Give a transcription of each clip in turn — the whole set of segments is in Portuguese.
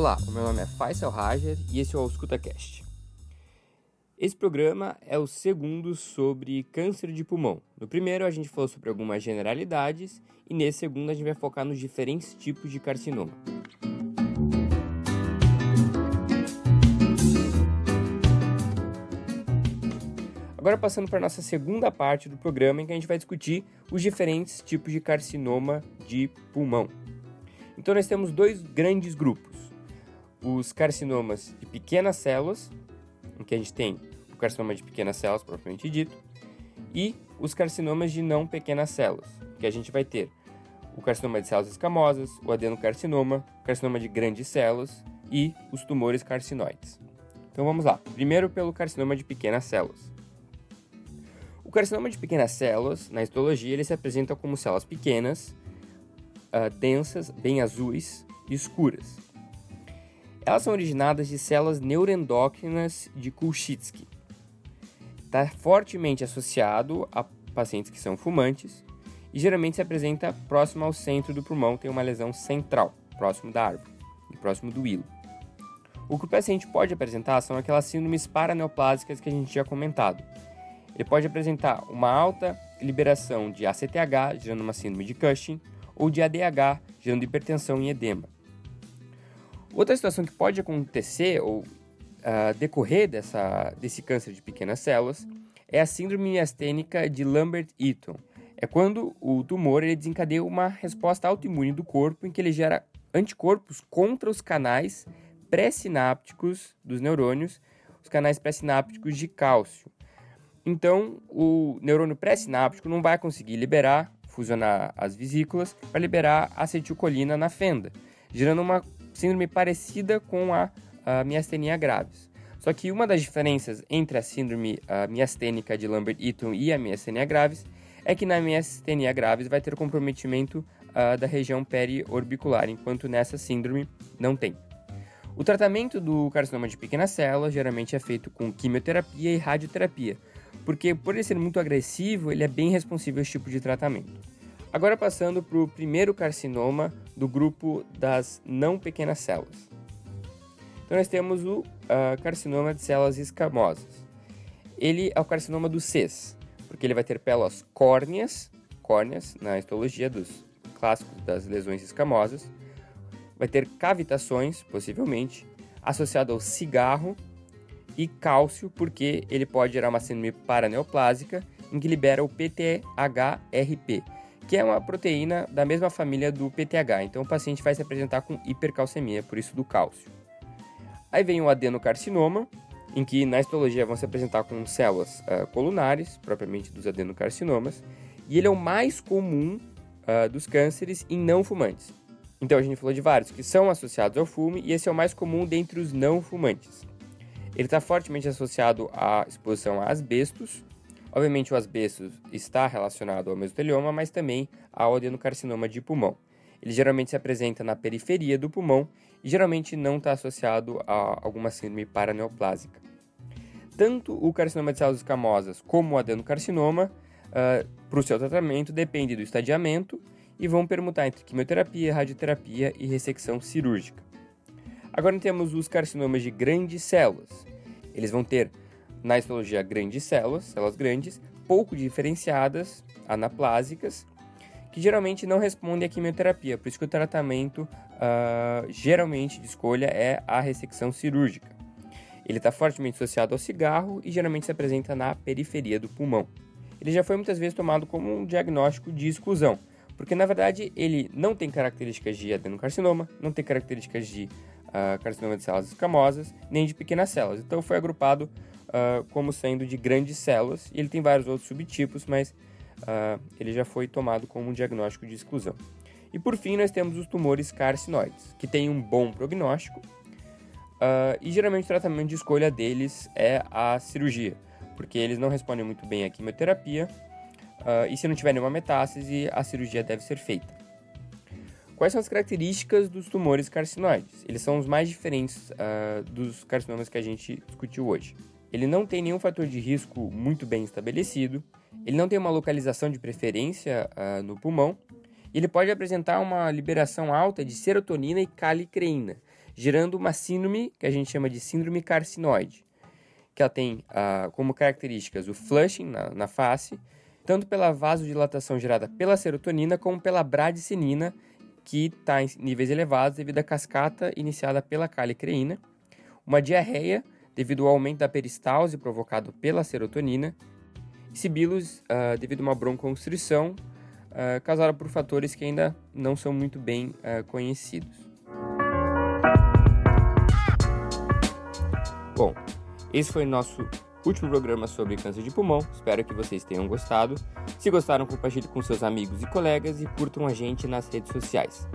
Olá, o meu nome é Faisal Rajer e esse é o EscutaCast. Esse programa é o segundo sobre câncer de pulmão. No primeiro a gente falou sobre algumas generalidades e nesse segundo a gente vai focar nos diferentes tipos de carcinoma. Agora passando para a nossa segunda parte do programa em que a gente vai discutir os diferentes tipos de carcinoma de pulmão. Então nós temos dois grandes grupos. Os carcinomas de pequenas células, em que a gente tem o carcinoma de pequenas células propriamente dito, e os carcinomas de não pequenas células, que a gente vai ter o carcinoma de células escamosas, o adenocarcinoma, o carcinoma de grandes células e os tumores carcinoides. Então vamos lá. Primeiro pelo carcinoma de pequenas células. O carcinoma de pequenas células, na histologia, ele se apresenta como células pequenas, uh, densas, bem azuis e escuras. Elas são originadas de células neuroendócrinas de Kulchitsky. Está fortemente associado a pacientes que são fumantes e geralmente se apresenta próximo ao centro do pulmão, tem uma lesão central, próximo da árvore próximo do hilo. O que o paciente pode apresentar são aquelas síndromes paraneoplásicas que a gente tinha comentado, ele pode apresentar uma alta liberação de ACTH, gerando uma síndrome de Cushing, ou de ADH, gerando hipertensão e edema. Outra situação que pode acontecer ou uh, decorrer dessa, desse câncer de pequenas células é a síndrome miastênica de Lambert-Eaton. É quando o tumor ele desencadeia uma resposta autoimune do corpo em que ele gera anticorpos contra os canais pré-sinápticos dos neurônios, os canais pré-sinápticos de cálcio. Então, o neurônio pré-sináptico não vai conseguir liberar, fusionar as vesículas para liberar acetilcolina na fenda, gerando uma síndrome parecida com a, a miastenia graves. Só que uma das diferenças entre a síndrome miastênica de Lambert-Eaton e a miastenia graves é que na miastenia graves vai ter comprometimento da região periorbicular, enquanto nessa síndrome não tem. O tratamento do carcinoma de pequena célula geralmente é feito com quimioterapia e radioterapia, porque por ele ser muito agressivo, ele é bem responsivo a esse tipo de tratamento. Agora passando para o primeiro carcinoma do grupo das não pequenas células. Então nós temos o uh, carcinoma de células escamosas. Ele é o carcinoma do CES, porque ele vai ter pérolas córneas, córneas na histologia dos clássicos das lesões escamosas, vai ter cavitações, possivelmente, associado ao cigarro e cálcio, porque ele pode gerar uma síndrome paraneoplásica em que libera o PTHRP, que é uma proteína da mesma família do PTH. Então o paciente vai se apresentar com hipercalcemia, por isso do cálcio. Aí vem o adenocarcinoma, em que na histologia vão se apresentar com células uh, colunares, propriamente dos adenocarcinomas, e ele é o mais comum uh, dos cânceres em não fumantes. Então a gente falou de vários que são associados ao fume, e esse é o mais comum dentre os não fumantes. Ele está fortemente associado à exposição a asbestos. Obviamente, o asbestos está relacionado ao mesotelioma, mas também ao adenocarcinoma de pulmão. Ele geralmente se apresenta na periferia do pulmão e geralmente não está associado a alguma síndrome paraneoplásica. Tanto o carcinoma de células escamosas como o adenocarcinoma, uh, para o seu tratamento, depende do estadiamento e vão permutar entre quimioterapia, radioterapia e ressecção cirúrgica. Agora temos os carcinomas de grandes células. Eles vão ter, na histologia, grandes células, células grandes, pouco diferenciadas, anaplásicas, que geralmente não respondem à quimioterapia, por isso que o tratamento uh, geralmente de escolha é a ressecção cirúrgica. Ele está fortemente associado ao cigarro e geralmente se apresenta na periferia do pulmão. Ele já foi muitas vezes tomado como um diagnóstico de exclusão, porque na verdade ele não tem características de adenocarcinoma, não tem características de uh, carcinoma de células escamosas, nem de pequenas células. Então foi agrupado uh, como sendo de grandes células, e ele tem vários outros subtipos, mas uh, ele já foi tomado como um diagnóstico de exclusão. E por fim, nós temos os tumores carcinoides, que têm um bom prognóstico, e geralmente o tratamento de escolha deles é a cirurgia, porque eles não respondem muito bem à quimioterapia, e se não tiver nenhuma metástase, a cirurgia deve ser feita. Quais são as características dos tumores carcinoides? Eles são os mais diferentes uh, dos carcinomas que a gente discutiu hoje. Ele não tem nenhum fator de risco muito bem estabelecido, ele não tem uma localização de preferência uh, no pulmão, e ele pode apresentar uma liberação alta de serotonina e calicreína, gerando uma síndrome que a gente chama de síndrome carcinoide, que ela tem uh, como características o flushing na, na face, tanto pela vasodilatação gerada pela serotonina como pela bradicinina, que está em níveis elevados devido à cascata iniciada pela calicreína, uma diarreia devido ao aumento da peristalse provocado pela serotonina, e sibilos uh, devido a uma bronconstrição uh, causada por fatores que ainda não são muito bem uh, conhecidos. Bom, esse foi nosso último programa sobre câncer de pulmão. Espero que vocês tenham gostado. Se gostaram, compartilhe com seus amigos e colegas e curtam a gente nas redes sociais.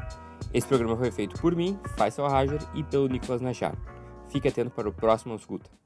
Esse programa foi feito por mim, Faisal Rajar, e pelo Nicolas Najar. Fique atento para o próximo escuta.